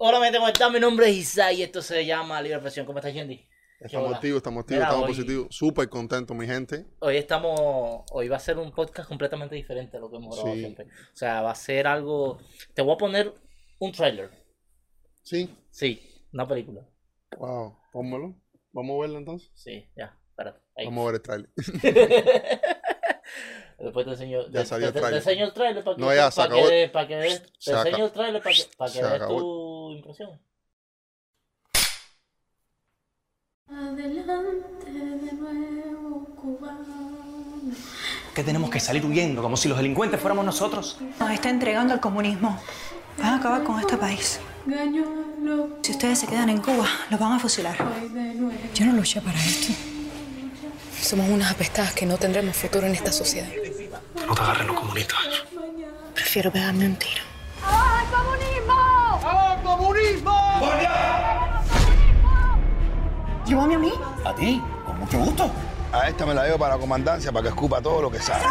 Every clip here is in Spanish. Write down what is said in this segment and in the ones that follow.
Hola, gente, ¿cómo están? Mi nombre es Isaac y esto se llama Libre Presión. ¿Cómo estás, Yendi? Estamos activos, estamos activos, Mira, estamos hoy- positivos. Súper contentos, mi gente. Hoy estamos, hoy va a ser un podcast completamente diferente a lo que hemos grabado Sí. siempre. O sea, va a ser algo. Te voy a poner un trailer. Sí. Sí, una película. Wow. Pónmelo. Vamos a verlo entonces. Sí, ya, espérate. Ahí. Vamos a ver el trailer. Después te enseño, Ya te, salió el te- te enseño el trailer para que, No, ya, para que, para que te enseño el trailer para que, para que acabó. tu impresión. Adelante de nuevo, cubano. que tenemos que salir huyendo, como si los delincuentes fuéramos nosotros. Nos está entregando al comunismo. Van a acabar con este país. Si ustedes se quedan en Cuba, los van a fusilar. Yo no luché para esto. Somos unas apestadas que no tendremos futuro en esta sociedad. No te agarren los comunistas. Prefiero pegarme un tiro. Llévame a mí. A ti, con mucho gusto. A esta me la llevo para la comandancia para que escupa todo lo que sabe.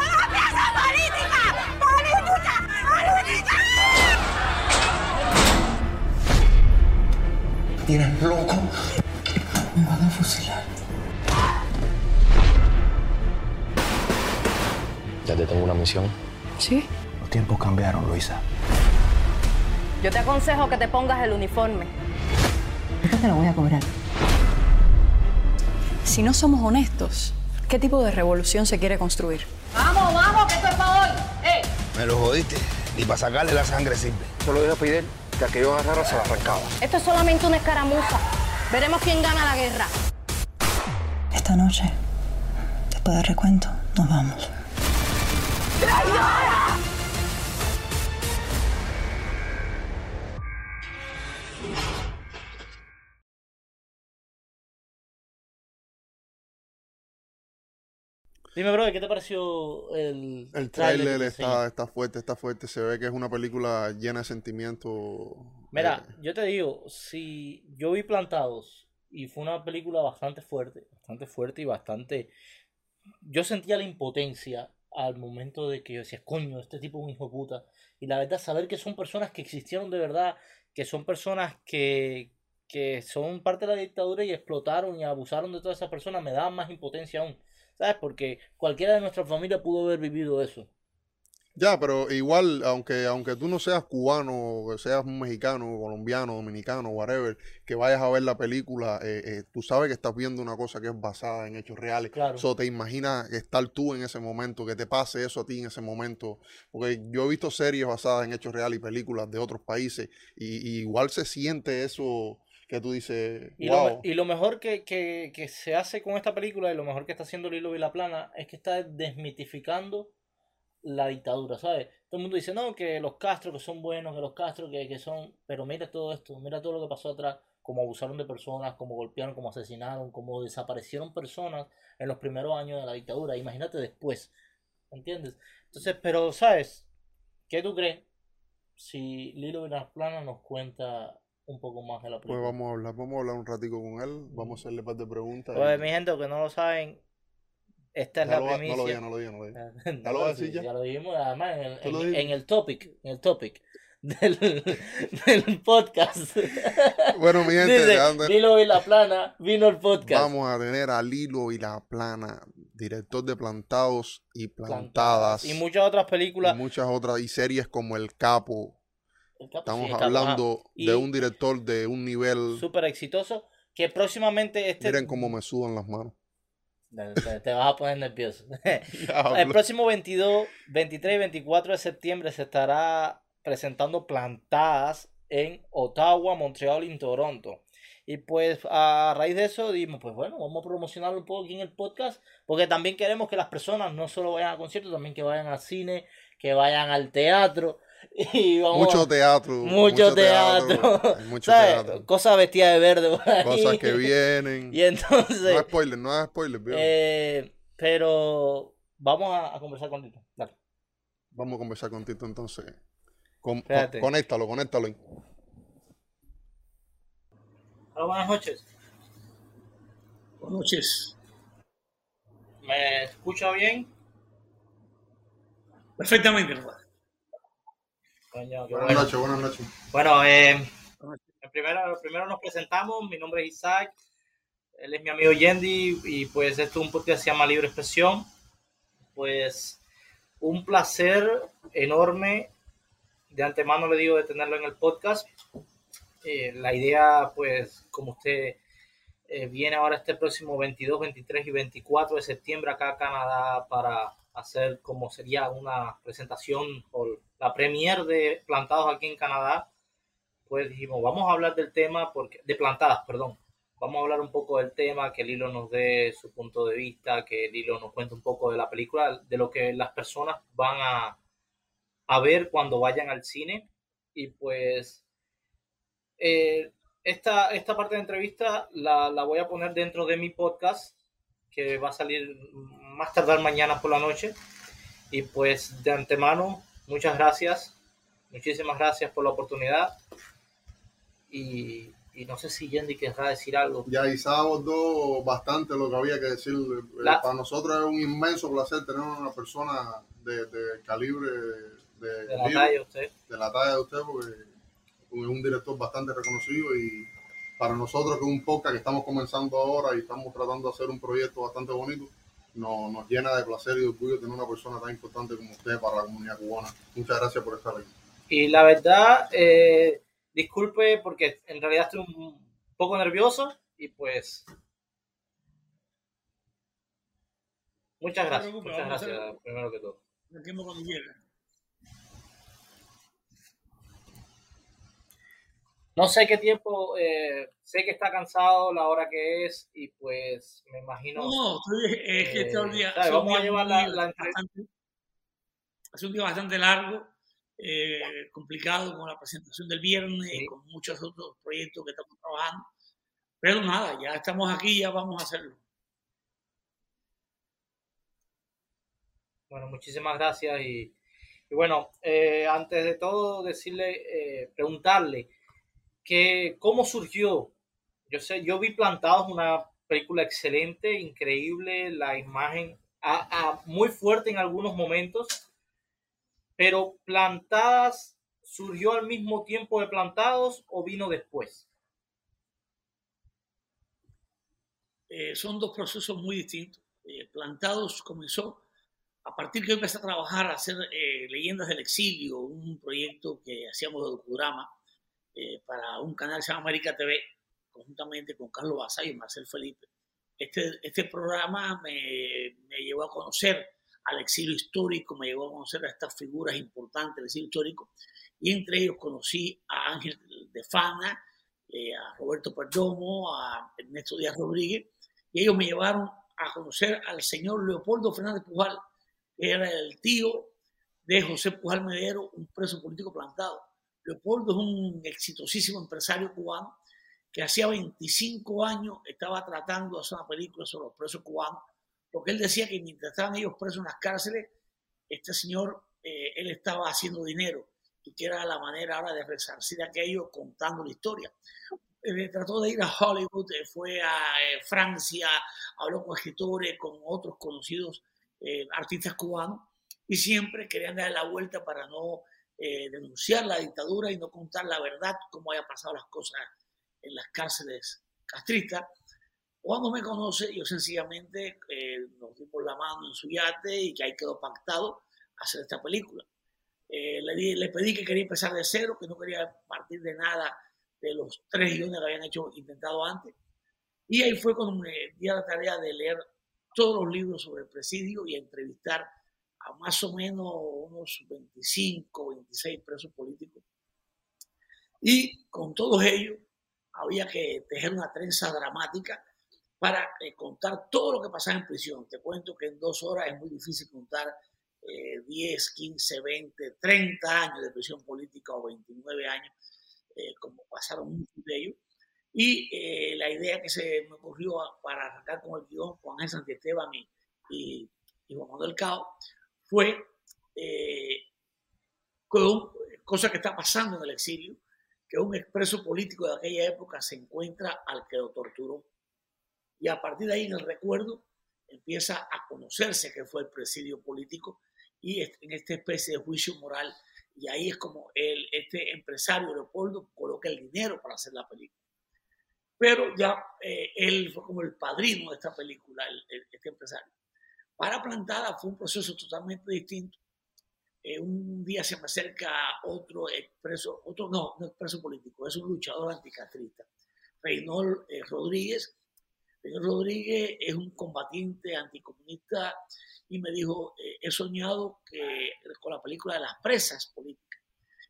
¿Tienes loco? Me van a fusilar. Ya te tengo una misión. ¿Sí? Los tiempos cambiaron, Luisa. Yo te aconsejo que te pongas el uniforme. Después te lo voy a cobrar. Si no somos honestos, ¿qué tipo de revolución se quiere construir? Vamos, vamos, que esto es para hoy. ¡Eh! Me lo jodiste. Y para sacarle la sangre sirve. Solo a Fidel que aquello agarrara se la arrancaba. Esto es solamente una escaramuza. Veremos quién gana la guerra. Esta noche, después del recuento, nos vamos. Dime, bro, ¿qué te pareció el, El tráiler está, fuerte, está fuerte. Se ve que es una película llena de sentimientos. Mira, eh, yo te digo, si yo vi Plantados y fue una película bastante fuerte, bastante fuerte y bastante... Yo sentía la impotencia al momento de que yo decía, coño, este tipo es un hijo de puta. Y la verdad, saber que son personas que existieron de verdad, que son personas que, que son parte de la dictadura y explotaron y abusaron de todas esas personas, me da más impotencia aún. ¿Sabes? Porque cualquiera de nuestra familia pudo haber vivido eso. Ya, pero igual, aunque, aunque tú no seas cubano, que seas un mexicano, colombiano, dominicano, whatever, que vayas a ver la película, eh, eh, tú sabes que estás viendo una cosa que es basada en hechos reales. Claro. So, te imaginas estar tú en ese momento, que te pase eso a ti en ese momento. Porque yo he visto series basadas en hechos reales y películas de otros países, y, y igual se siente eso que tú dices, Y, lo, y lo mejor que, que- que se hace con esta película y lo mejor que está haciendo Lilo Vilaplana es que está desmitificando la dictadura, ¿sabes? Todo el mundo dice, no, que los Castro que son buenos, que los Castro que, que son... Pero mira todo esto, mira todo lo que pasó atrás, cómo abusaron de personas, cómo golpearon, cómo asesinaron, cómo desaparecieron personas en los primeros años de la dictadura. Imagínate después, ¿entiendes? Entonces, pero, ¿sabes? ¿Qué tú crees si Lilo Vilaplana nos cuenta un poco más de la Pues película? vamos a hablar, vamos a hablar un ratico con él, vamos a hacerle un par de preguntas. Pues y- mi gente, que no lo saben, esta es la lo primicia. no lo diga, no lo diga, no lo diga. No, ¿Ya lo vas a decir ya? lo dijimos además en el, ¿Tú lo en, en el topic, en el topic del, del podcast. Bueno, mi gente, Dice, Lilo y la plana, vino el podcast. Vamos a tener a Lilo y la Plana, director de Plantados y Plantadas. Plantadas. Y muchas otras y películas. muchas otras, y series como El Capo. Capo, Estamos sí, hablando de un director de un nivel. súper exitoso que próximamente este Miren cómo me sudan las manos. te, te vas a poner nervioso. el próximo 22, 23 y 24 de septiembre se estará presentando plantadas en Ottawa, Montreal y Toronto. Y pues a raíz de eso dijimos, pues bueno, vamos a promocionarlo un poco aquí en el podcast, porque también queremos que las personas no solo vayan a conciertos, también que vayan al cine, que vayan al teatro. Y vamos Mucho teatro. mucho teatro. hay mucho ¿sabes? teatro. Cosas vestidas de verde por ahí. Cosas que vienen. Y entonces, No es spoiler, no es spoiler. eh, pero vamos a, a conversar con Tito. Dale. Vamos a conversar con Tito entonces. Con, con- conéctalo, conéctalo. Hola, buenas noches. Buenas noches. ¿Me escucha bien? Perfectamente, Rafael. Coño, qué Buenas bueno. noches, buenas noches. Bueno, eh, primero, primero nos presentamos. Mi nombre es Isaac. Él es mi amigo Yendi y pues esto es un podcast que se llama Libre Expresión. Pues un placer enorme. De antemano le digo de tenerlo en el podcast. Eh, la idea, pues, como usted eh, viene ahora este próximo 22, 23 y 24 de septiembre acá a Canadá para hacer como sería una presentación o la premier de plantados aquí en Canadá, pues dijimos, vamos a hablar del tema, porque de plantadas, perdón. Vamos a hablar un poco del tema, que Lilo nos dé su punto de vista, que Lilo nos cuente un poco de la película, de lo que las personas van a, a ver cuando vayan al cine. Y pues eh, esta, esta parte de entrevista la, la voy a poner dentro de mi podcast, que va a salir más tardar mañana por la noche. Y pues de antemano, muchas gracias. Muchísimas gracias por la oportunidad. Y, y no sé si Yendi querrá decir algo. Ya Isa abordó bastante lo que había que decir. La- Para nosotros es un inmenso placer tener una persona de, de calibre de, De la talla de usted. de la talla de usted, porque es un director bastante reconocido y para nosotros que es un podcast que estamos comenzando ahora y estamos tratando de hacer un proyecto bastante bonito, no- nos llena de placer y de orgullo tener una persona tan importante como usted para la comunidad cubana. Muchas gracias por estar aquí. Y la verdad, eh, disculpe porque en realidad estoy un poco nervioso y pues... Muchas gracias, muchas gracias, primero que todo. Cuando. No sé qué tiempo, eh, sé que está cansado la hora que es y pues me imagino... No, es que este Eh, día, un Vamos a día llevar muy- la- la entre- bastante- hace un día bastante largo, eh, complicado con la presentación del viernes y con muchos otros proyectos que estamos trabajando. Pero nada, ya estamos aquí, ya vamos a hacerlo. Bueno, muchísimas gracias y, y bueno, eh, antes de todo decirle, eh, preguntarle que cómo surgió. Yo sé, yo vi Plantados una película excelente, increíble, la imagen a- muy fuerte en algunos momentos, pero Plantadas surgió al mismo tiempo de Plantados o vino después. Eh, son dos procesos muy distintos. Eh, Plantados comenzó a partir que yo empecé a trabajar, a hacer eh, Leyendas del Exilio, un proyecto que hacíamos de docudrama eh, para un canal que se llama América TV, conjuntamente con Carlos Basayo y Marcel Felipe. Este, este programa me, me llevó a conocer al exilio histórico, me llevó a conocer a estas figuras importantes del exilio histórico, y entre ellos conocí a Ángel de Fana, eh, a Roberto Perdomo, a Ernesto Díaz Rodríguez, y ellos me llevaron a conocer al señor Leopoldo Fernández Pujal, que era el tío de José Pujal Medero, un preso político plantado. Leopoldo es un exitosísimo empresario cubano que hacía 25 años estaba tratando de hacer una película sobre los presos cubanos, porque él decía que mientras estaban ellos presos en las cárceles, este señor, eh, él estaba haciendo dinero y que era la manera ahora de resarcir aquello contando la historia. Eh, trató de ir a Hollywood, eh, fue a Francia, habló con escritores, con otros conocidos artistas cubanos y siempre querían dar la vuelta para no eh, denunciar la dictadura y no contar la verdad, cómo haya pasado las cosas en las cárceles castristas. Cuando me conoce, yo sencillamente eh, nos dimos la mano en su yate y que ahí quedó pactado hacer esta película. Eh, le, di- le pedí que quería empezar de cero, que no quería partir de nada de los tres guiones que habían hecho intentado antes. Y ahí fue cuando me di a la tarea de leer todos los libros sobre el presidio y entrevistar a más o menos unos 25, 26 presos políticos. Y con todos ellos había que tejer una trenza dramática para eh, contar todo lo que pasaba en prisión. Te cuento que en dos horas es muy difícil contar eh, 10, 15, 20, 30 años de prisión política o 29 años, eh, como pasaron muchos de ellos. Y eh, la idea que se me ocurrió para arrancar con el guion con Ángel Santiesteban y, y, y Juan Manuel Cao fue eh, cosa que está pasando en el exilio, que un expreso político de aquella época se encuentra al que lo torturó. Y a partir de ahí, en el recuerdo, empieza a conocerse que fue el presidio político y en esta especie de juicio moral Y ahí es como el, este empresario Leopoldo coloca el dinero para hacer la película. Pero ya eh, él fue como el padrino de esta película, el, el, este empresario. Para Plantada fue un proceso totalmente distinto. Eh, un día se me acerca otro expreso, otro no, no expreso político, es un luchador anticastrista, Reynold eh, Rodríguez. Reynold Rodríguez es un combatiente anticomunista y me dijo, eh, he soñado que con la película de las presas políticas.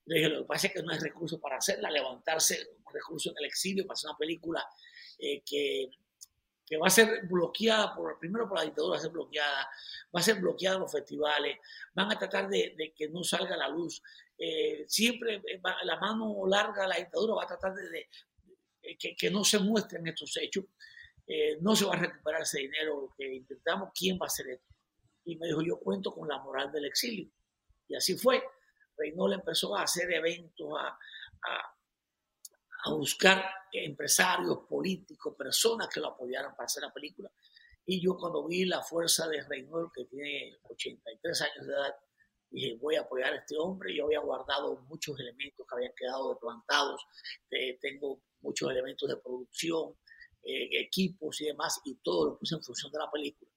Le dije, lo que pasa es que no hay recursos para hacerla, levantarse un recurso en el exilio para hacer una película que, que, va a ser bloqueada, primero por la dictadura, va a ser bloqueada, va a ser bloqueada en los festivales, van a tratar de, que no salga la luz. Eh, siempre va, la mano larga de la dictadura va a tratar de, que, no se muestren estos hechos. Eh, no se va a recuperar ese dinero que intentamos. ¿Quién va a hacer esto? Y me dijo, yo cuento con la moral del exilio. Y así fue. Reynold empezó a hacer eventos, a, a, buscar empresarios, políticos, personas que lo apoyaran para hacer la película. Y yo cuando vi la fuerza de Reynold, que tiene 83 años de edad, dije, voy a apoyar a este hombre. Yo había guardado muchos elementos que habían quedado plantados. Eh, tengo muchos elementos de producción, eh, equipos y demás, y todo lo puse en función de la película.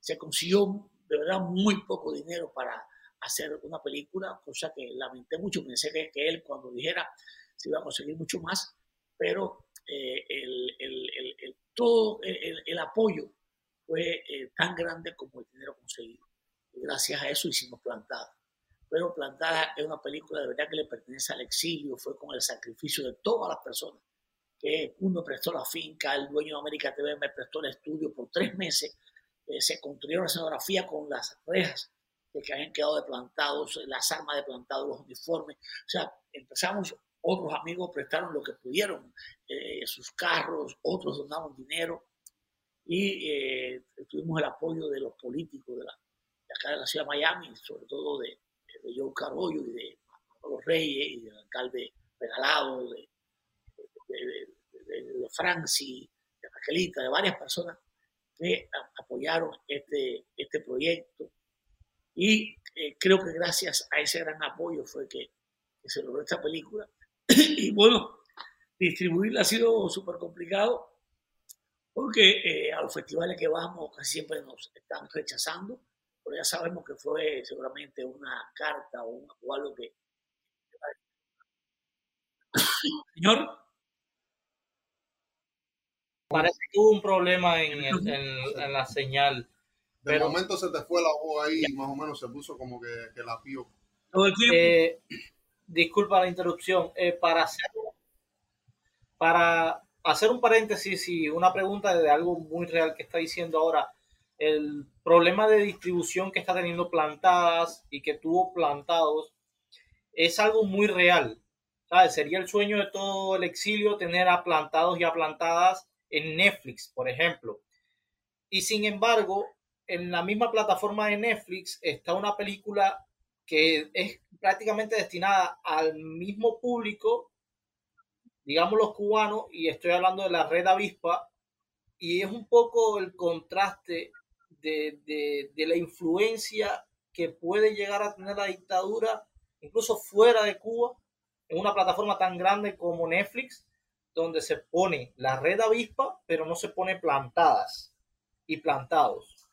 Se consiguió de verdad muy poco dinero para hacer una película, cosa que lamenté mucho. Pensé que, que él cuando dijera se iba a conseguir mucho más, pero eh, el, el, el, todo el, apoyo fue eh, tan grande como el dinero conseguido. Y gracias a eso hicimos Plantada. Pero Plantada es una película de verdad que le pertenece al exilio, fue con el sacrificio de todas las personas. Que uno prestó la finca, el dueño de América TV me prestó el estudio por tres meses, eh, se construyó la escenografía con las rejas que habían quedado de plantados, las armas de plantados, los uniformes. O sea, empezamos, otros amigos prestaron lo que pudieron, eh, sus carros, otros donaron dinero y eh, tuvimos el apoyo de los políticos de, la, acá de la ciudad de Miami, sobre todo de, Joe Carollo y de Pablo Reyes y del alcalde Regalado, de, de, de Franci, de Raquelita, de varias personas que apoyaron este, este proyecto y eh, creo que gracias a ese gran apoyo fue que se logró esta película. y bueno, distribuirla ha sido súper complicado porque eh, a los festivales que vamos casi siempre nos están rechazando, pero ya sabemos que fue seguramente una carta o, un, o algo que... Señor. Parece que hubo un problema en, el, en, en la señal. De pero, momento se te fue la voz ahí y más o menos se puso como que, que la pío. Eh, disculpa la interrupción. Eh, para, hacer, para hacer un paréntesis y una pregunta de algo muy real que está diciendo ahora, el problema de distribución que está teniendo plantadas y que tuvo plantados es algo muy real. ¿sabes? Sería el sueño de todo el exilio tener a plantados y a plantadas en Netflix, por ejemplo. Y sin embargo, en la misma plataforma de Netflix está una película que es prácticamente destinada al mismo público, digamos los cubanos, y estoy hablando de la red avispa, y es un poco el contraste de, de, de la influencia que puede llegar a tener la dictadura, incluso fuera de Cuba, en una plataforma tan grande como Netflix, donde se pone la red avispa, pero no se pone plantadas y plantados.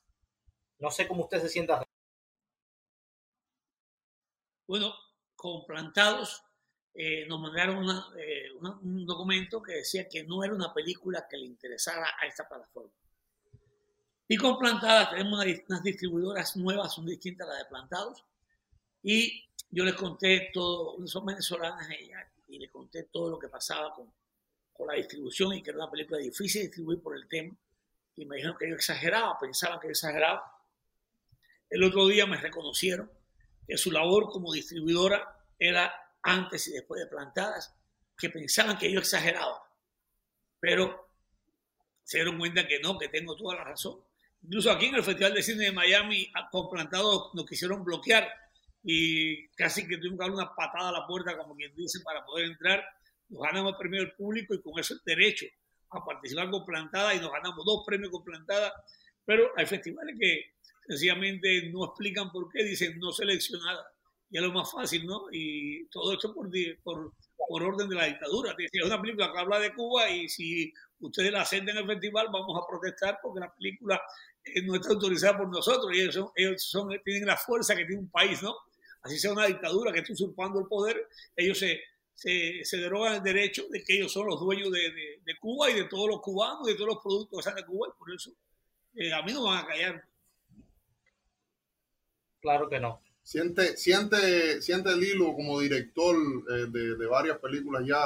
No sé cómo usted se sienta. Bueno, con plantados eh, nos mandaron una, eh, una, un documento que decía que no era una película que le interesara a esta plataforma. Y con plantadas tenemos una, unas distribuidoras nuevas, son distintas a las de plantados. Y yo les conté todo, son venezolanas ellas, y les conté todo lo que pasaba con, con la distribución y que era una película difícil de distribuir por el tema. Y me dijeron que yo exageraba, pensaban que yo exageraba. El otro día me reconocieron que su labor como distribuidora era antes y después de plantadas, que pensaban que yo exageraba. Pero se dieron cuenta que no, que tengo toda la razón. Incluso aquí en el Festival de Cine de Miami, con plantados nos quisieron bloquear y casi que tuvimos que dar una patada a la puerta, como quien dice, para poder entrar nos ganamos el premio del público y con eso el derecho a participar con plantada y nos ganamos dos premios con plantada, pero hay festivales que sencillamente no explican por qué, dicen no seleccionada y es lo más fácil, ¿no? Y todo esto por, por, por orden de la dictadura. Es una película que habla de Cuba y si ustedes la hacen en el festival vamos a protestar porque la película eh, no está autorizada por nosotros y ellos, son, ellos son, tienen la fuerza que tiene un país, ¿no? Así sea una dictadura que está usurpando el poder, ellos se, se, se derogan el derecho de que ellos son los dueños de, de- Cuba y de todos los cubanos y de todos los productos que salen de Cuba y por eso eh, a mí no van a callar. Claro que no. Siente, siente, siente Lilo como director eh, de, de varias películas ya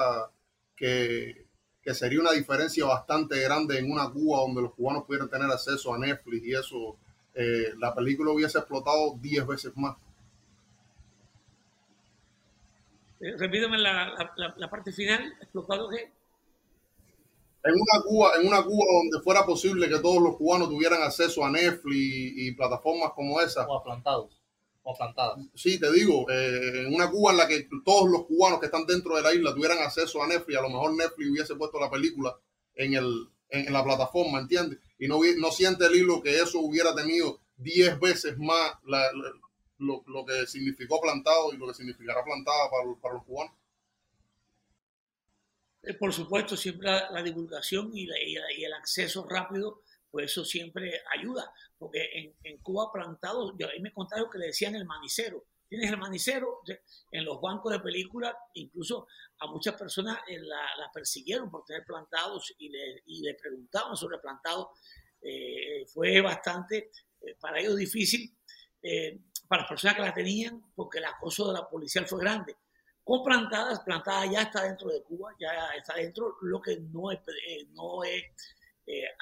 que, que sería una diferencia bastante grande en una Cuba donde los cubanos pudieran tener acceso a Netflix y eso, eh, la película hubiese explotado 10 veces más. Eh, repíteme la, la- la- la parte final, explotado que En una Cuba, en una Cuba donde fuera posible que todos los cubanos tuvieran acceso a Netflix y, plataformas como esa. O aplantados. O aplantadas. Sí, te digo, eh, en una Cuba en la que todos los cubanos que están dentro de la isla tuvieran acceso a Netflix, a lo mejor Netflix hubiese puesto la película en, el, en, en la plataforma, ¿entiendes? Y no, no siente el hilo que eso hubiera tenido 10 veces más la- la- lo, lo que significó plantado y lo que significará plantada para, para los cubanos. Eh, por supuesto, siempre la, divulgación y, la- y la- y el acceso rápido, pues eso siempre ayuda. Porque en, Cuba plantado, yo ahí me contaron que le decían el manicero. Tienes el manicero en los bancos de películas, incluso a muchas personas eh, la, persiguieron por tener plantados y le, preguntaban sobre plantados. Eh, fue bastante eh, para ellos difícil, para las personas que la tenían, porque el acoso de la policía fue grande con plantadas, plantada ya está dentro de Cuba, ya está dentro, lo que no he, eh, no eh,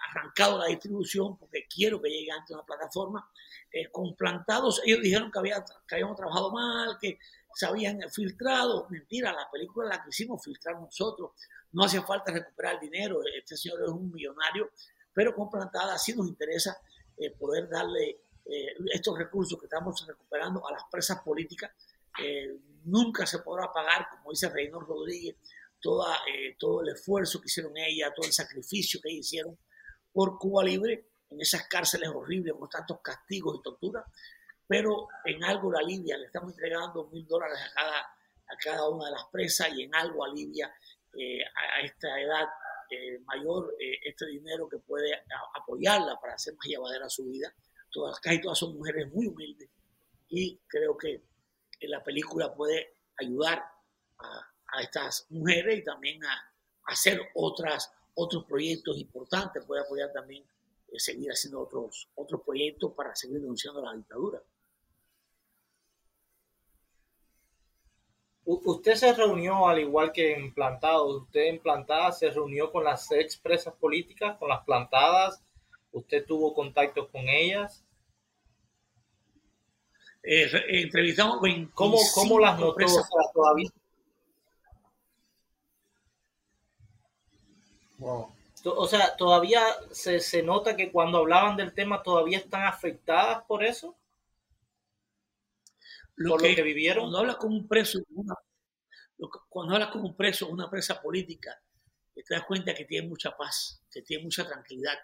arrancado la distribución porque quiero que llegue ante una plataforma. Eh, con plantados, ellos dijeron que, había, que habíamos trabajado mal, que se habían filtrado. Mentira, la película la quisimos filtrar nosotros. No hace falta recuperar el dinero, este señor es un millonario, pero con plantadas sí nos interesa poder darle estos recursos que estamos recuperando a las presas políticas nunca se podrá pagar, como dice Reynor Rodríguez, toda, eh, todo el esfuerzo que hicieron ella, todo el sacrificio que hicieron por Cuba Libre en esas cárceles horribles con tantos castigos y torturas, pero en algo la alivia, le estamos entregando mil dólares a cada, a cada una de las presas y en algo alivia eh, a, esta edad eh, mayor eh, este dinero que puede apoyarla para hacer más llevadera su vida. Todas, casi todas son mujeres muy humildes y creo que la película puede ayudar a, estas mujeres y también a, hacer otras, otros proyectos importantes, puede apoyar también eh, seguir haciendo otros, otros proyectos para seguir denunciando la dictadura. Usted se reunió, al igual que en usted en Plantadas se reunió con las expresas políticas, con las plantadas, usted tuvo contacto con ellas. Eh, eh, entrevistamos 25 ¿Cómo, cómo las notó? O sea, todavía, to- o sea, todavía se, se nota que cuando hablaban del tema todavía están afectadas por eso, por lo que vivieron. Cuando hablas con un preso, una- lo que- cuando hablas con un preso, una presa política, te das cuenta que tiene mucha paz, que tiene mucha tranquilidad.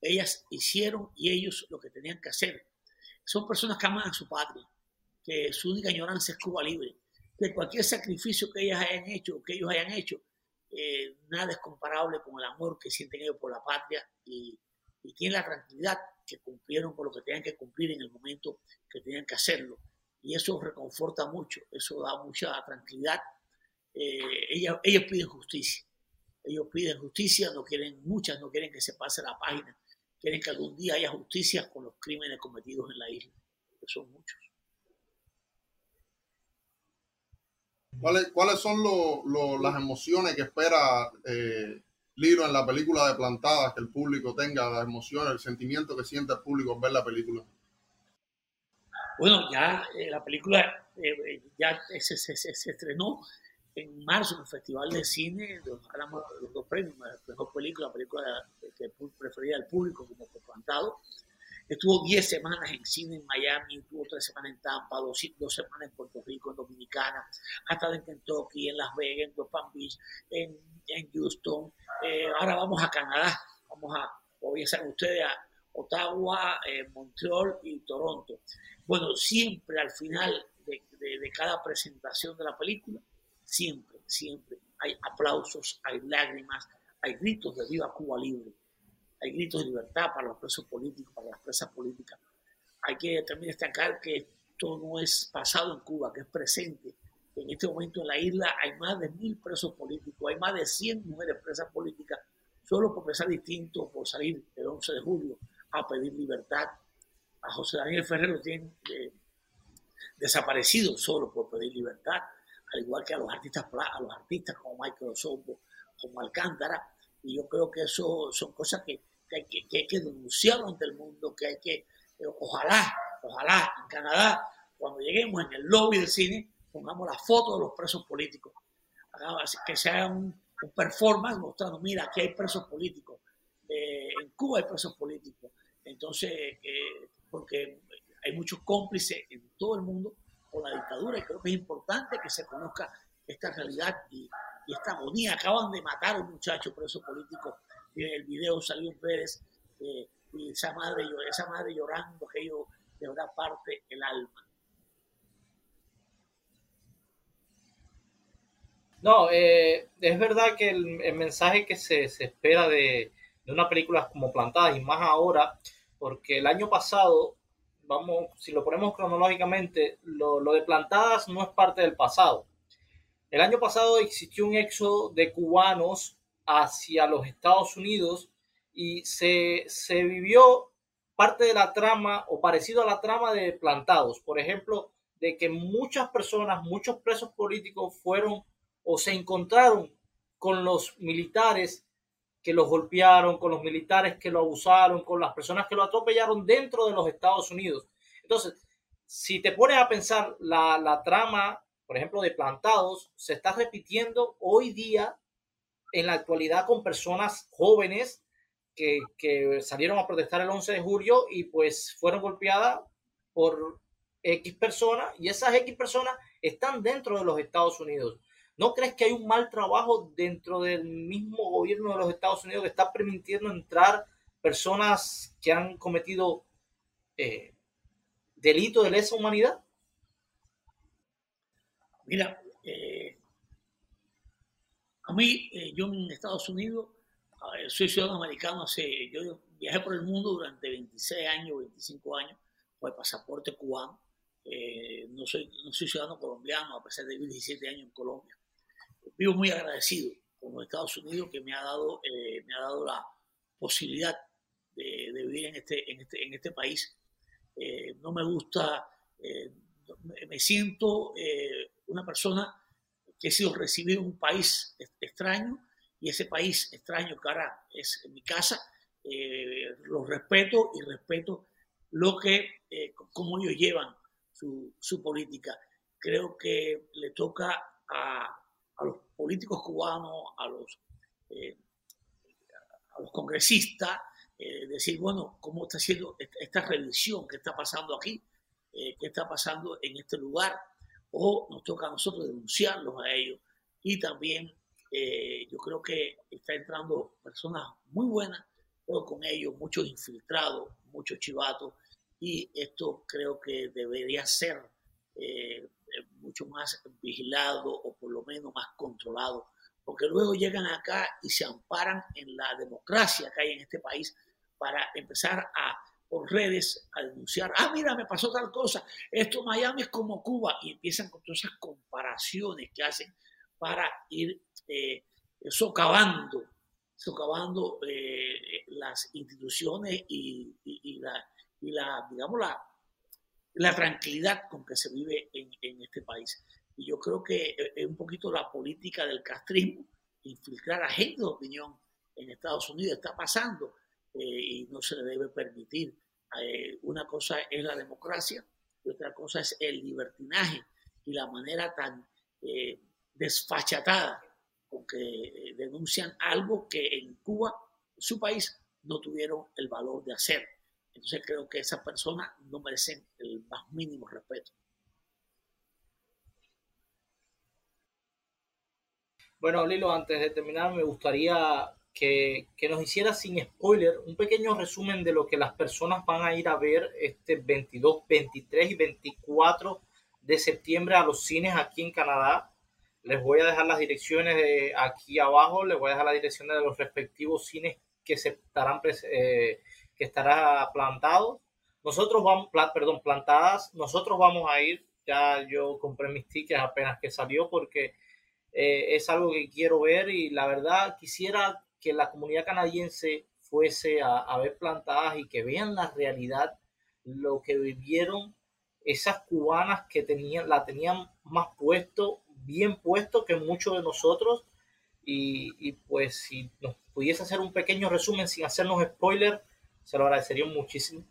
Ellas hicieron y ellos lo que tenían que hacer. Son personas que aman a su patria, que su única ignorancia es Cuba libre, que cualquier sacrificio que ellas hayan hecho, que ellos hayan hecho, eh, nada es comparable con el amor que sienten ellos por la patria y, tienen la tranquilidad que cumplieron con lo que tenían que cumplir en el momento que tenían que hacerlo. Y eso reconforta mucho, eso da mucha tranquilidad. Eh, ellas, ellos piden justicia, ellos piden justicia, no quieren, muchas no quieren que se pase la página, quieren que algún día haya justicia con los crímenes cometidos en la isla, que son muchos. ¿Cuáles, cuáles son lo- lo- las emociones que espera eh, Lilo en la película de Plantadas? Que el público tenga las emociones, el sentimiento que siente el público al ver la película. Bueno, ya eh, la película eh, eh, ya se, se- se- se estrenó en marzo en el Festival de Cine, ganamos los dos premios, la mejor película, la película que preferida del público como por plantado. Estuvo 10 semanas en cine en Miami, estuvo 3 semanas en Tampa, 2 dos, semanas en Puerto Rico, en Dominicana, ha estado en Kentucky, en Las Vegas, en West Palm Beach, en, en Houston. Eh, ahora vamos a Canadá, vamos a, hoy saben ustedes, a Ottawa, eh, Montreal y Toronto. Bueno, siempre al final de, de- de cada presentación de la película, siempre, siempre hay aplausos, hay lágrimas, hay gritos de viva Cuba libre, hay gritos de libertad para los presos políticos, para las presas políticas. Hay que también destacar que esto no es pasado en Cuba, que es presente. En este momento en la isla hay más de mil presos políticos, hay más de 100 mujeres presas políticas, solo por pensar distinto, por salir el 11 de julio a pedir libertad. A José Daniel Ferrer lo tienen eh, desaparecido solo por pedir libertad, al igual que a los artistas, a los artistas como Michael Osobo, como Alcántara. Y yo creo que eso son cosas que, hay, que, denunciar ante el mundo, que hay que, eh, ojalá, ojalá en Canadá, cuando lleguemos en el lobby del cine, pongamos la foto de los presos políticos, así que se haga un, un performance mostrando, mira, aquí hay presos políticos, en Cuba hay presos políticos. Entonces, eh, porque hay muchos cómplices en todo el mundo con la dictadura y creo que es importante que se conozca esta realidad y, esta agonía. Acaban de matar a un muchacho preso político en el video salió en redes eh, y esa madre, esa madre llorando que yo de verdad parte el alma. No, eh, es verdad que el, mensaje que se, se espera de, de una película como Plantadas y más ahora, porque el año pasado, vamos, si lo ponemos cronológicamente, lo, de Plantadas no es parte del pasado. El año pasado existió un éxodo de cubanos hacia los Estados Unidos y se, se vivió parte de la trama o parecido a la trama de Plantados. Por ejemplo, de que muchas personas, muchos presos políticos fueron o se encontraron con los militares que los golpearon, con los militares que lo abusaron, con las personas que lo atropellaron dentro de los Estados Unidos. Entonces, si te pones a pensar la, la trama, por ejemplo, de plantados, se está repitiendo hoy día en la actualidad con personas jóvenes que, que salieron a protestar el 11 de julio y pues fueron golpeadas por X personas y esas X personas están dentro de los Estados Unidos. ¿No crees que hay un mal trabajo dentro del mismo gobierno de los Estados Unidos que está permitiendo entrar personas que han cometido eh, delitos de lesa humanidad? Mira, eh, a mí, eh, yo en Estados Unidos, soy ciudadano americano, hace, yo viajé por el mundo durante 26 años, 25 años, con el pasaporte cubano. Eh, no, soy, no soy ciudadano colombiano, a pesar de vivir 17 años en Colombia. Vivo muy agradecido con los Estados Unidos que me ha dado, eh, me ha dado la posibilidad de, de vivir en este, en este, en este país. Eh, no me gusta, eh, me, siento eh, una persona que he sido recibido en un país extraño y ese país extraño ahora es mi casa, eh, lo respeto y respeto lo que, eh, cómo ellos llevan su, su política. Creo que le toca a, a los políticos cubanos, a los, eh, a los congresistas, eh, decir, bueno, cómo está haciendo esta, revisión, qué está pasando aquí, eh, qué está pasando en este lugar, o nos toca a nosotros denunciarlos a ellos. Y también yo creo que está entrando personas muy buenas, pero con ellos muchos infiltrados, muchos chivatos, y esto creo que debería ser mucho más vigilado menos más controlado, porque luego llegan acá y se amparan en la democracia que hay en este país para empezar a por redes a denunciar, ah, mira, me pasó tal cosa, esto Miami es como Cuba, y empiezan con todas esas comparaciones que hacen para ir eh, socavando, socavando eh, las instituciones y, la, digamos, la, la tranquilidad con que se vive en este país. Y yo creo que eh, es un poquito la política del castrismo, infiltrar agentes de opinión en Estados Unidos, está pasando eh, y no se le debe permitir. Eh, una cosa es la democracia y otra cosa es el libertinaje y la manera tan eh, desfachatada con que eh, denuncian algo que en Cuba, su país, no tuvieron el valor de hacer. Entonces creo que esas personas no merecen el más mínimo respeto. Bueno, Lilo, antes de terminar, me gustaría que, que nos hicieras sin spoiler un pequeño resumen de lo que las personas van a ir a ver este 22, 23 y 24 de septiembre a los cines aquí en Canadá. Les voy a dejar las direcciones de aquí abajo, les voy a dejar las direcciones de los respectivos cines que se estarán eh, que estará plantado. Nosotros vamos, perdón, plantadas. Nosotros vamos a ir. Ya yo compré mis tickets apenas que salió porque eh, es algo que quiero ver y la verdad quisiera que la comunidad canadiense fuese a, a ver plantadas y que vean la realidad, lo que vivieron esas cubanas que tenían, la tenían más puesto, bien puesto que muchos de nosotros. Y, pues si nos pudiese hacer un pequeño resumen sin hacernos spoiler, se lo agradecería muchísimo.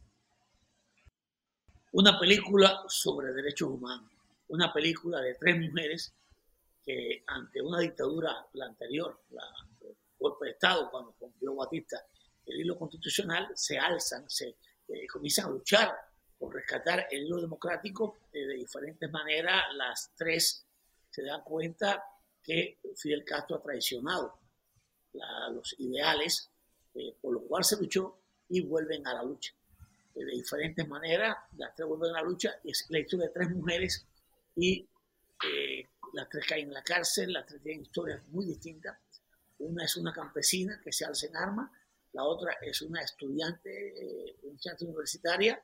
Una película sobre derechos humanos, una película de tres mujeres que ante una dictadura, la anterior, la, el golpe de Estado, cuando cumplió Batista el hilo constitucional, se alzan, se eh, comienzan a luchar por rescatar el hilo democrático eh, de diferentes maneras. Las tres se dan cuenta que Fidel Castro ha traicionado los ideales eh, por lo cual se luchó y vuelven a la lucha. de diferentes maneras, las tres vuelven a la lucha y es la historia de tres mujeres y las tres caen en la cárcel, las tres tienen historias muy distintas. Una es una campesina que se alza en armas, la otra es una estudiante, eh, universitaria,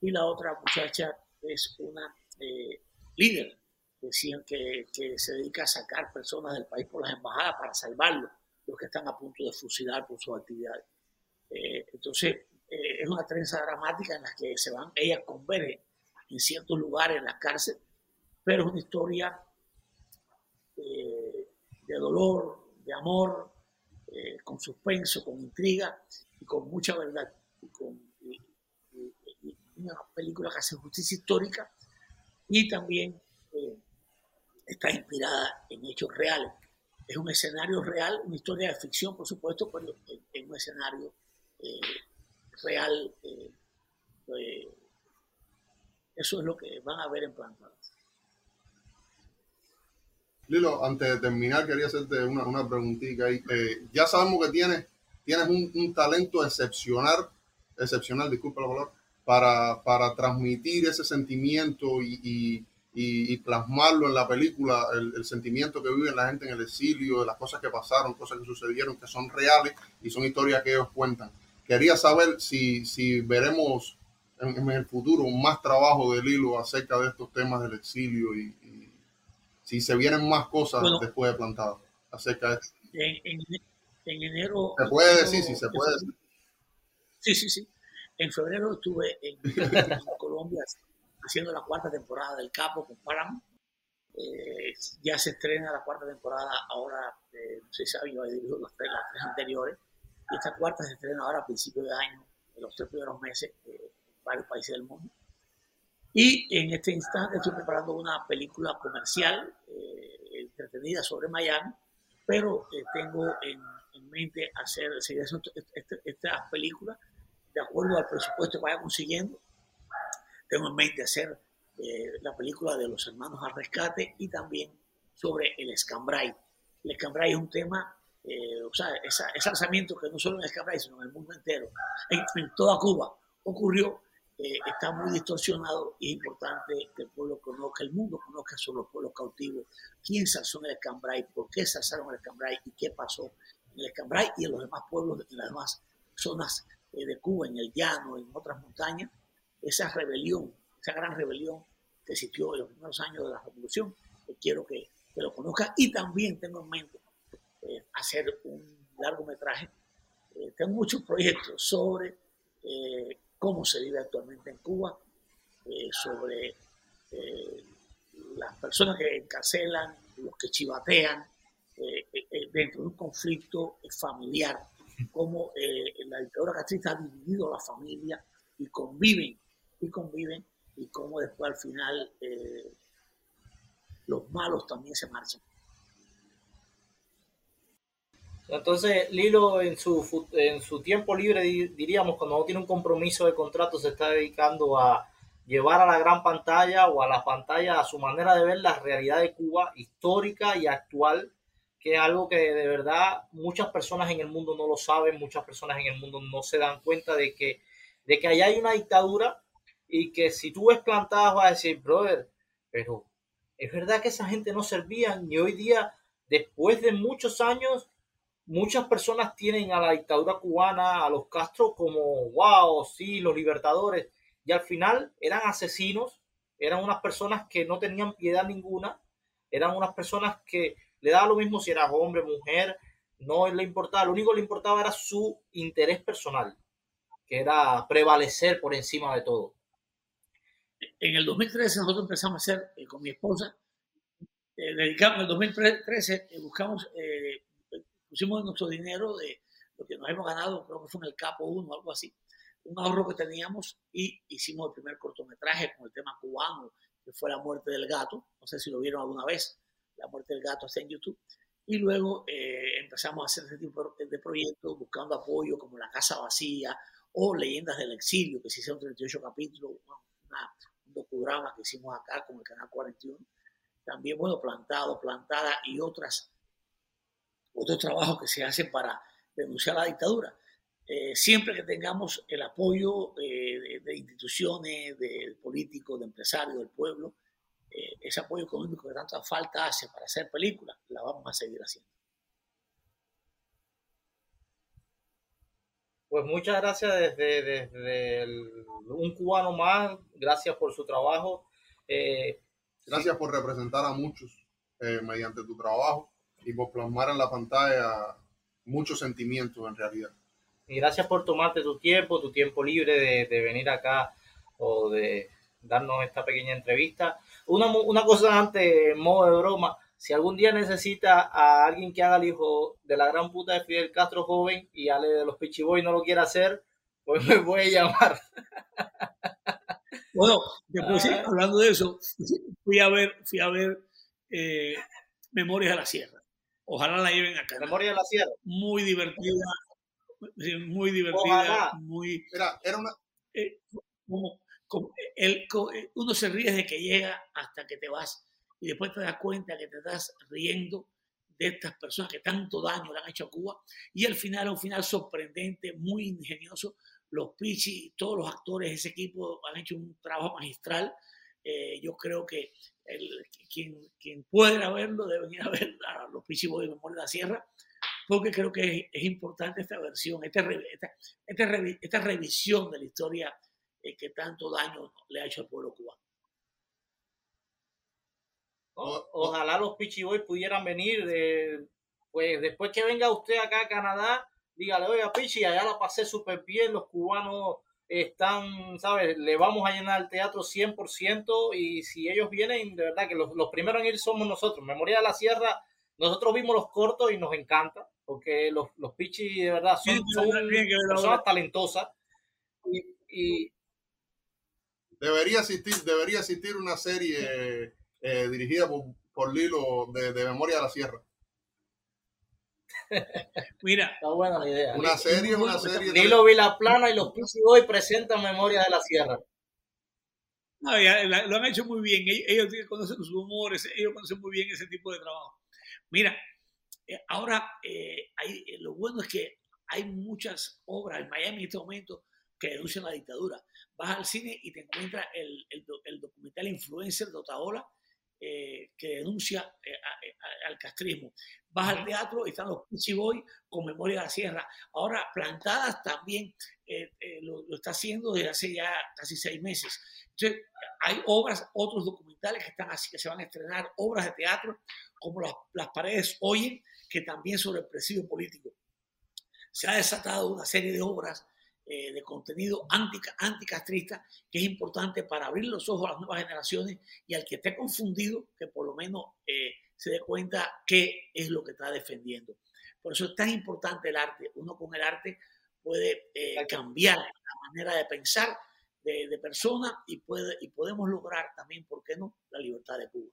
y la otra muchacha es una eh, líder decían que, que, se dedica a sacar personas del país por las embajadas para salvarlos, los que están a punto de fusilar por sus actividades. Eh, entonces, es una trenza dramática en la que se van, ellas convergen en ciertos lugares en la cárcel, pero es una historia de dolor, de amor, eh, con suspenso, con intriga y con mucha verdad. Una película que hace justicia histórica y también eh, está inspirada en hechos reales. Es un escenario real, una historia de ficción, por supuesto, pero en, un escenario eh, real. eso es lo que van a ver en planta. Lilo, antes de terminar, quería hacerte una, una preguntita. Eh, ya sabemos que tienes, tienes un, talento excepcional, excepcional, disculpa la palabra, para, para transmitir ese sentimiento y, y, y, plasmarlo en la película, el, el, sentimiento que vive la gente en el exilio, de las cosas que pasaron, cosas que sucedieron, que son reales y son historias que ellos cuentan. Quería saber si, si veremos en, en el futuro más trabajo de Lilo acerca de estos temas del exilio y, si se vienen más cosas después de plantado acerca de esto. En, enero. ¿Se puede decir? Sí, se puede decir. Sí, sí, sí. En febrero estuve en, Colombia haciendo la cuarta temporada del Capo con Paramount. Eh, ya se estrena la cuarta temporada ahora, eh, no sé si sabe, yo he dirigido las tres, anteriores. Y esta cuarta se estrena ahora a principios de año, en los tres primeros meses, en varios países del mundo. Y en este instante estoy preparando una película comercial eh, entretenida sobre Miami, pero eh, tengo en, en, mente hacer seguir esta, esta película de acuerdo al presupuesto que vaya consiguiendo. Tengo en mente hacer eh, la película de los hermanos al rescate y también sobre el escambray. El escambray es un tema, o sea, ese, lanzamiento que no solo en el escambray, sino en el mundo entero, en toda Cuba, ocurrió eh, está muy distorsionado y es importante que el pueblo conozca, el mundo conozca sobre los pueblos cautivos, quién se en el Escambray, por qué se alzaron en el Escambray y qué pasó en el Escambray y en los demás pueblos, en las demás zonas eh, de Cuba, en el llano, en otras montañas, esa rebelión, esa gran rebelión que existió en los primeros años de la revolución, que quiero que, lo conozca y también tengo en mente eh, hacer un largometraje. tengo muchos proyectos sobre cómo se vive actualmente en Cuba, eh, sobre eh, las personas que encarcelan, los que chivatean, eh, dentro de un conflicto familiar, cómo la dictadura castrista ha dividido a la familia y conviven, y conviven, y cómo después al final los malos también se marchan. Entonces, Lilo en su, en su tiempo libre, diríamos, cuando no tiene un compromiso de contrato, se está dedicando a llevar a la gran pantalla o a la pantalla a su manera de ver la realidad de Cuba histórica y actual, que es algo que de verdad muchas personas en el mundo no lo saben, muchas personas en el mundo no se dan cuenta de que, de que allá hay una dictadura y que si tú ves plantadas vas a decir, brother, pero es verdad que esa gente no servía y hoy día, después de muchos años, muchas personas tienen a la dictadura cubana, a los Castro como, wow, sí, los libertadores, y al final eran asesinos, eran unas personas que no tenían piedad ninguna, eran unas personas que le daba lo mismo si eras hombre, mujer, no le importaba, lo único que le importaba era su interés personal, que era prevalecer por encima de todo. En el 2013 nosotros empezamos a hacer eh, con mi esposa, eh, dedicamos en el 2013, eh, buscamos, pusimos nuestro dinero de lo que nos hemos ganado, creo que fue en el Capo 1 algo así, un ahorro que teníamos y hicimos el primer cortometraje con el tema cubano, que fue La muerte del gato, no sé si lo vieron alguna vez, La muerte del gato está en YouTube, y luego eh, empezamos a hacer ese tipo de proyectos buscando apoyo como La Casa Vacía o Leyendas del Exilio, que se hicieron 38 capítulos, una, un docudrama que hicimos acá con el Canal 41. También, bueno, Plantado, Plantada y otras, otros trabajos que se hacen para denunciar la dictadura. Eh, siempre que tengamos el apoyo eh, de, de, instituciones, de políticos, de empresarios, del pueblo, eh, ese apoyo económico que tanta falta hace para hacer películas, la vamos a seguir haciendo. Pues muchas gracias desde, desde el, un cubano más, gracias por su trabajo. Eh, gracias sí. por representar a muchos eh, mediante tu trabajo y por plasmar en la pantalla muchos sentimientos en realidad. Y gracias por tomarte tu tiempo, tu tiempo libre de, de venir acá o de darnos esta pequeña entrevista. Una, una cosa antes, modo de broma, si algún día necesita a alguien que haga el hijo de la gran puta de Fidel Castro joven y Ale de los Pichiboy no lo quiere hacer, pues me puede llamar. Bueno, después ah. hablando de eso, fui a ver, fui a ver eh, Memorias de la Sierra. Ojalá la lleven acá. Memorias de la Sierra. Muy divertida, muy divertida, Ojalá. muy. Era, era una. Eh, como, como el, uno se ríe de que llega hasta que te vas y después te das cuenta que te estás riendo de estas personas que tanto daño le han hecho a Cuba y al final, un final sorprendente, muy ingenioso. Los Pichi, todos los actores de ese equipo han hecho un trabajo magistral. Eh, yo creo que el, quien, quien pueda verlo debe ir a ver a los Pichi Boys de Memoria de la Sierra, porque creo que es, importante esta versión, esta, esta, esta, revisión de la historia eh, que tanto daño le ha hecho al pueblo cubano. Ojalá los Pichi Boys pudieran venir, de, pues después que venga usted acá a Canadá, dígale, oiga Pichi, allá la pasé súper bien, los cubanos están, ¿sabes? Le vamos a llenar el teatro 100% y si ellos vienen, de verdad que los, los primeros en ir somos nosotros. Memoria de la Sierra, nosotros vimos los cortos y nos encanta, porque los, los Pichi de verdad son, sí, son personas talentosas y, y, Debería existir, debería existir una serie eh, dirigida por, por Lilo de, de, Memoria de la Sierra. Mira, está buena la idea. Una serie, una serie. Lilo Vilaplana y los Pichi Boy presentan Memoria de la Sierra. No, ya, la, lo han hecho muy bien. Ellos, ellos conocen sus humores, ellos conocen muy bien ese tipo de trabajo. Mira, eh, ahora eh, hay, eh, lo bueno es que hay muchas obras en Miami en este momento que denuncian la dictadura. Vas al cine y te encuentras el, el, el documental Influencer de Otaola, eh, que denuncia eh, a, a, al castrismo. Vas al teatro y están los Pichi Boy con Memoria de la Sierra. Ahora, Plantadas también eh, lo, lo, está haciendo desde hace ya casi seis meses. Entonces, hay obras, otros documentales que, están así, que se van a estrenar, obras de teatro, como las, las paredes oyen, que también sobre el presidio político. Se ha desatado una serie de obras eh, de contenido anti, anticastrista que es importante para abrir los ojos a las nuevas generaciones y al que esté confundido, que por lo menos eh, se dé cuenta qué es lo que está defendiendo. Por eso es tan importante el arte. Uno con el arte puede eh, cambiar la manera de pensar de, de personas y, puede, y podemos lograr también, ¿por qué no?, la libertad de Cuba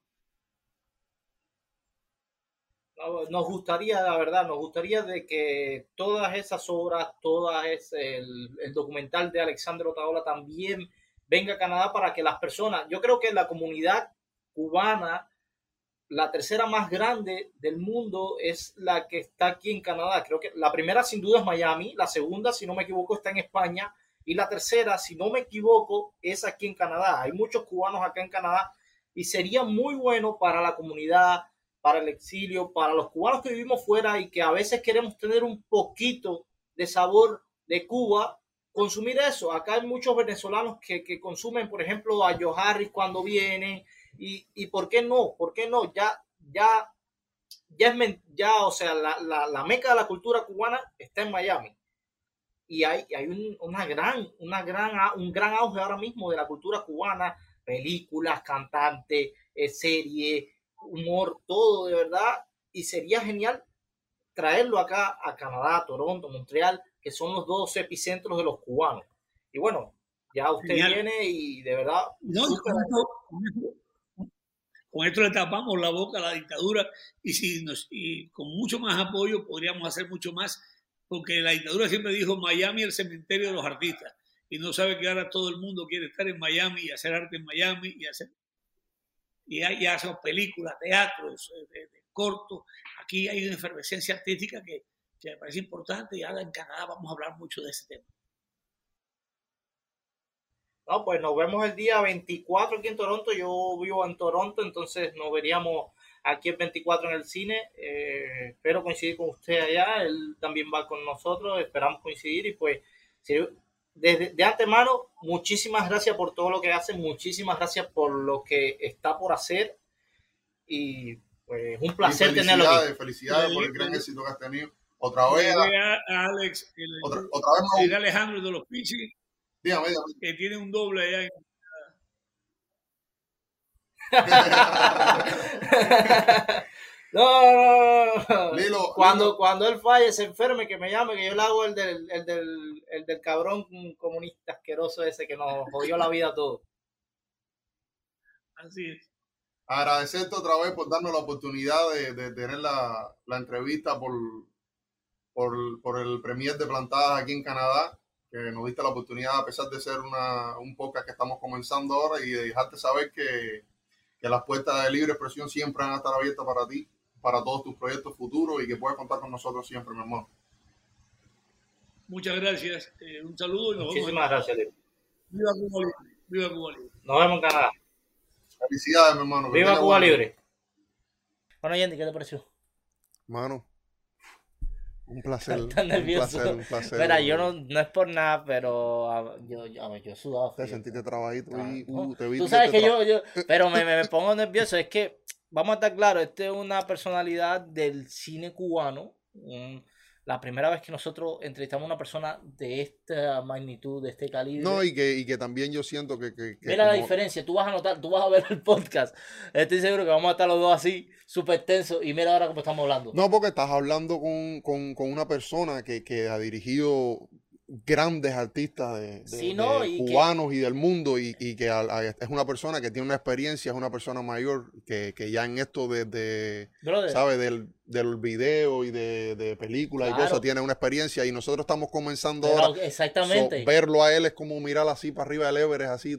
nos gustaría, la verdad, nos gustaría de que todas esas obras, todas ese, el, documental de Alexandre Otaola también venga a Canadá para que las personas, yo creo que la comunidad cubana, la tercera más grande del mundo es la que está aquí en Canadá. Creo que la primera sin duda es Miami, la segunda, si no me equivoco, está en España y la tercera, si no me equivoco, es aquí en Canadá. Hay muchos cubanos acá en Canadá y sería muy bueno para la comunidad, para el exilio, para los cubanos que vivimos fuera y que a veces queremos tener un poquito de sabor de Cuba, consumir eso. Acá hay muchos venezolanos que, que consumen, por ejemplo, a Joe Harris cuando vienen y, y ¿por qué no? ¿Por qué no? Ya, ya, ya es, ya, o sea, la, la, la meca de la cultura cubana está en Miami y hay, hay un, una gran, una gran, un gran auge ahora mismo de la cultura cubana, películas, cantantes, eh, series, humor, todo de verdad, y sería genial traerlo acá a Canadá, Toronto, Montreal, que son los dos epicentros de los cubanos. Y bueno, ya usted Genial. viene y de verdad, No, con esto le tapamos la boca a la dictadura y, si nos, y con mucho más apoyo podríamos hacer mucho más, porque la dictadura siempre dijo Miami el cementerio de los artistas y no sabe que ahora todo el mundo quiere estar en Miami y hacer arte en Miami y hacer y ya hacemos películas, teatros, de- de cortos. Aquí hay una efervescencia artística que, que me parece importante y ahora en Canadá vamos a hablar mucho de ese tema. No, pues nos vemos el día 24 aquí en Toronto. Yo vivo en Toronto, entonces nos veríamos aquí el 24 en el cine. Eh, espero coincidir con usted allá. Él también va con nosotros. Esperamos coincidir y pues si- desde de antemano, muchísimas gracias por todo lo que hace. Muchísimas gracias por lo que está por hacer. Y pues un placer tenerlo felicidades, aquí. felicidades por el gran éxito que has tenido. Otra vez, Dile a, a Alex, el- otra, otra vez Alejandro de los Pichis Dígame, dígame. que tiene un doble allá en No, no, no, no. Lilo, cuando, Lilo. cuando él falle, se enferme, que me llame, que yo le hago el del, el del, el del cabrón comunista asqueroso ese que nos jodió la vida a todos. Así es. agradecerte otra vez por darnos la oportunidad de, de tener la, la entrevista por, por, por el Premier de Plantadas aquí en Canadá, que nos diste la oportunidad, a pesar de ser una, un podcast que estamos comenzando ahora, y de dejarte saber que, que las puertas de libre expresión siempre van a estar abiertas para ti, para todos tus proyectos futuros y que puedes contar con nosotros siempre, mi hermano. Muchas gracias. Eh, un saludo y nos vemos. Muchísimas gracias, Leo. Viva Cuba Libre. Viva Cuba Libre. Nos vemos en Canadá. Felicidades, mi hermano. Viva Cuba. Libre. Bueno, Yendi, ¿qué te pareció? Mano, un placer. Tan un nervioso. placer, un placer. Mira, yo no, no es por nada, pero a- yo, yo, a ver, yo he sudado. Te sentiste trabajito Ah, y no. uh, te vi Tú sabes te que yo, yo, pero me, me, me pongo nervioso. Es que, vamos a estar claros, este es una personalidad del cine cubano. un- la primera vez que nosotros entrevistamos a una persona de esta magnitud, de este calibre. No, y que, y que también yo siento que. que, que Mira la diferencia, tú vas a notar, tú vas a ver el podcast. Estoy seguro que vamos a estar los dos así, súper tensos. Y mira ahora cómo estamos hablando. No, porque estás hablando con, con, con una persona que, que ha dirigido grandes artistas de, de- Sí, no, de y que- cubanos y del mundo y, y que a- es una persona que tiene una experiencia, es una persona mayor que, que ya en esto de, de Brother, ¿sabes? Del, del video y de, de películas y cosas, tiene una experiencia y nosotros estamos comenzando pero ahora. exactamente. So, verlo a él es como mirar así para arriba del Everest, así.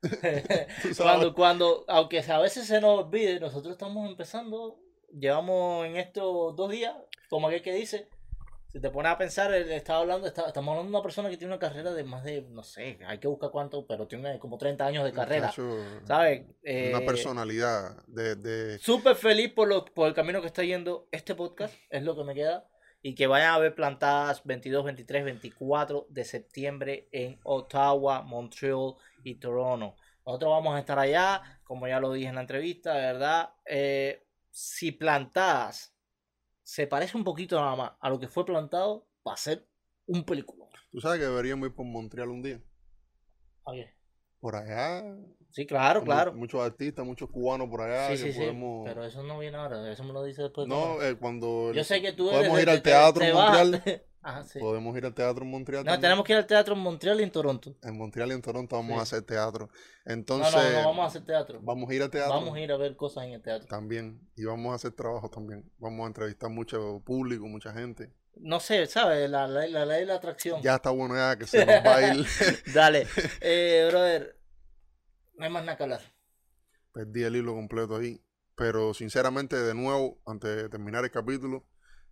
cuando, cuando, aunque a veces se nos olvide, nosotros estamos empezando, llevamos en estos dos días, como aquel que dice, si te pones a pensar, él estaba hablando, está- estamos hablando de una persona que tiene una carrera de más de, no sé, hay que buscar cuánto, pero tiene como 30 años de carrera, ¿sabes? Una Eh, personalidad de, de- Súper feliz por, lo, por el camino que está yendo este podcast, es lo que me queda. Y que vayan a ver plantadas 22, 23, 24 de septiembre en Ottawa, Montreal y Toronto. Nosotros vamos a estar allá, como ya lo dije en la entrevista, verdad. eh, si plantadas se parece un poquito nada más a lo que fue plantado, va a ser un película. Tú sabes que deberíamos ir por Montreal un día. Por allá. Sí, claro, claro. Muchos artistas, muchos cubanos por allá Sí, que sí, sí. Pero eso no viene ahora, eso me lo dice después. de No, eh, cuando Yo sé que tú podemos de- ir al te- teatro te en Montreal. Ajá, sí. Podemos ir al teatro en Montreal. No, también. tenemos que ir al teatro en Montreal y en Toronto. En Montreal y en Toronto vamos Sí. a hacer teatro. No, Entonces. no, no vamos a hacer teatro. Vamos a ir al teatro. Vamos a ir a ver cosas en el teatro. También. Y vamos a hacer trabajo también. Vamos a entrevistar mucho público, mucha gente. No sé, ¿sabes? La ley la, ley de la atracción. Ya está bueno ya que se nos va a ir. Dale. Eh, brother, no hay más nada que hablar. Perdí el hilo completo ahí. Pero sinceramente, de nuevo, antes de terminar el capítulo,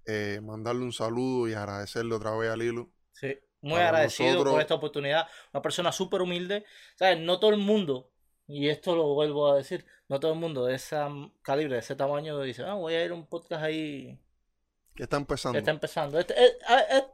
eh, mandarle un saludo y agradecerle otra vez al hilo. Sí, muy Para agradecido nosotros- por esta oportunidad. Una persona súper humilde. ¿Sabes? No todo el mundo Y esto lo vuelvo a decir. No todo el mundo de ese calibre, de ese tamaño, dice, ah, voy a ir a un podcast ahí Que está empezando. que está empezando. Este, es, es-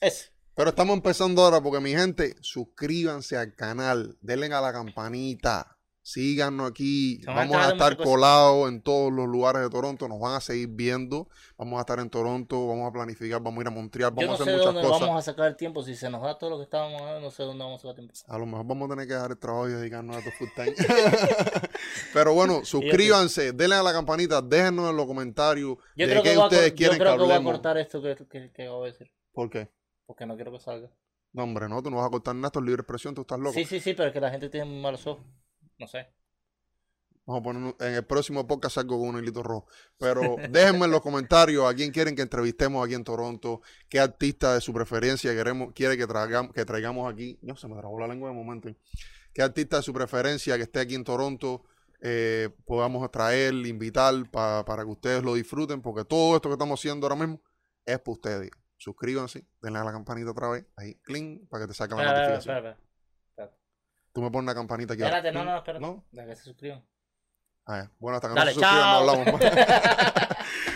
es- Pero estamos empezando ahora porque mi gente, suscríbanse al canal, denle a la campanita, síganos aquí, a vamos a estar colados en todos los lugares de Toronto, nos van a seguir viendo, vamos a estar en Toronto, vamos a planificar, vamos a ir a Montreal, Yo vamos no a sé hacer de muchas dónde cosas. vamos a sacar el tiempo. Si se nos da todo lo que estábamos hablando, no sé dónde vamos a sacar tiempo. A lo mejor vamos a tener que dejar el trabajo y dedicarnos a esto full time. Pero bueno, suscríbanse, denle a la campanita, déjenos en los comentarios Yo de qué a, ustedes yo quieren que creo que voy a cortar esto que, que, que voy a decir. ¿Por qué? Porque no quiero que salga. No, hombre, no, tú no vas a cortar nada, esto es libre expresión, tú estás loco. Sí, sí, sí, pero es que la gente tiene muy malos ojos. No sé. Vamos a poner en el próximo podcast algo con un hilito rojo. Pero déjenme en los comentarios a quién quieren que entrevistemos aquí en Toronto, qué artista de su preferencia queremos, quiere que, traigamos, que traigamos aquí. No, se me trabó la lengua de momento. ¿Qué artista de su preferencia que esté aquí en Toronto eh, podamos traer, invitar pa- para que ustedes lo disfruten? Porque todo esto que estamos haciendo ahora mismo es para ustedes. Suscríbanse, denle a la campanita otra vez, ahí, cling, para que te saquen la Espera, espera, notificación. espera, espera. Tú me pones la campanita aquí. Espérate, no, no, espérate. ¿No? Deja que se suscriban. Ah. Bueno, hasta que Dale, no se suscriban, no hablamos.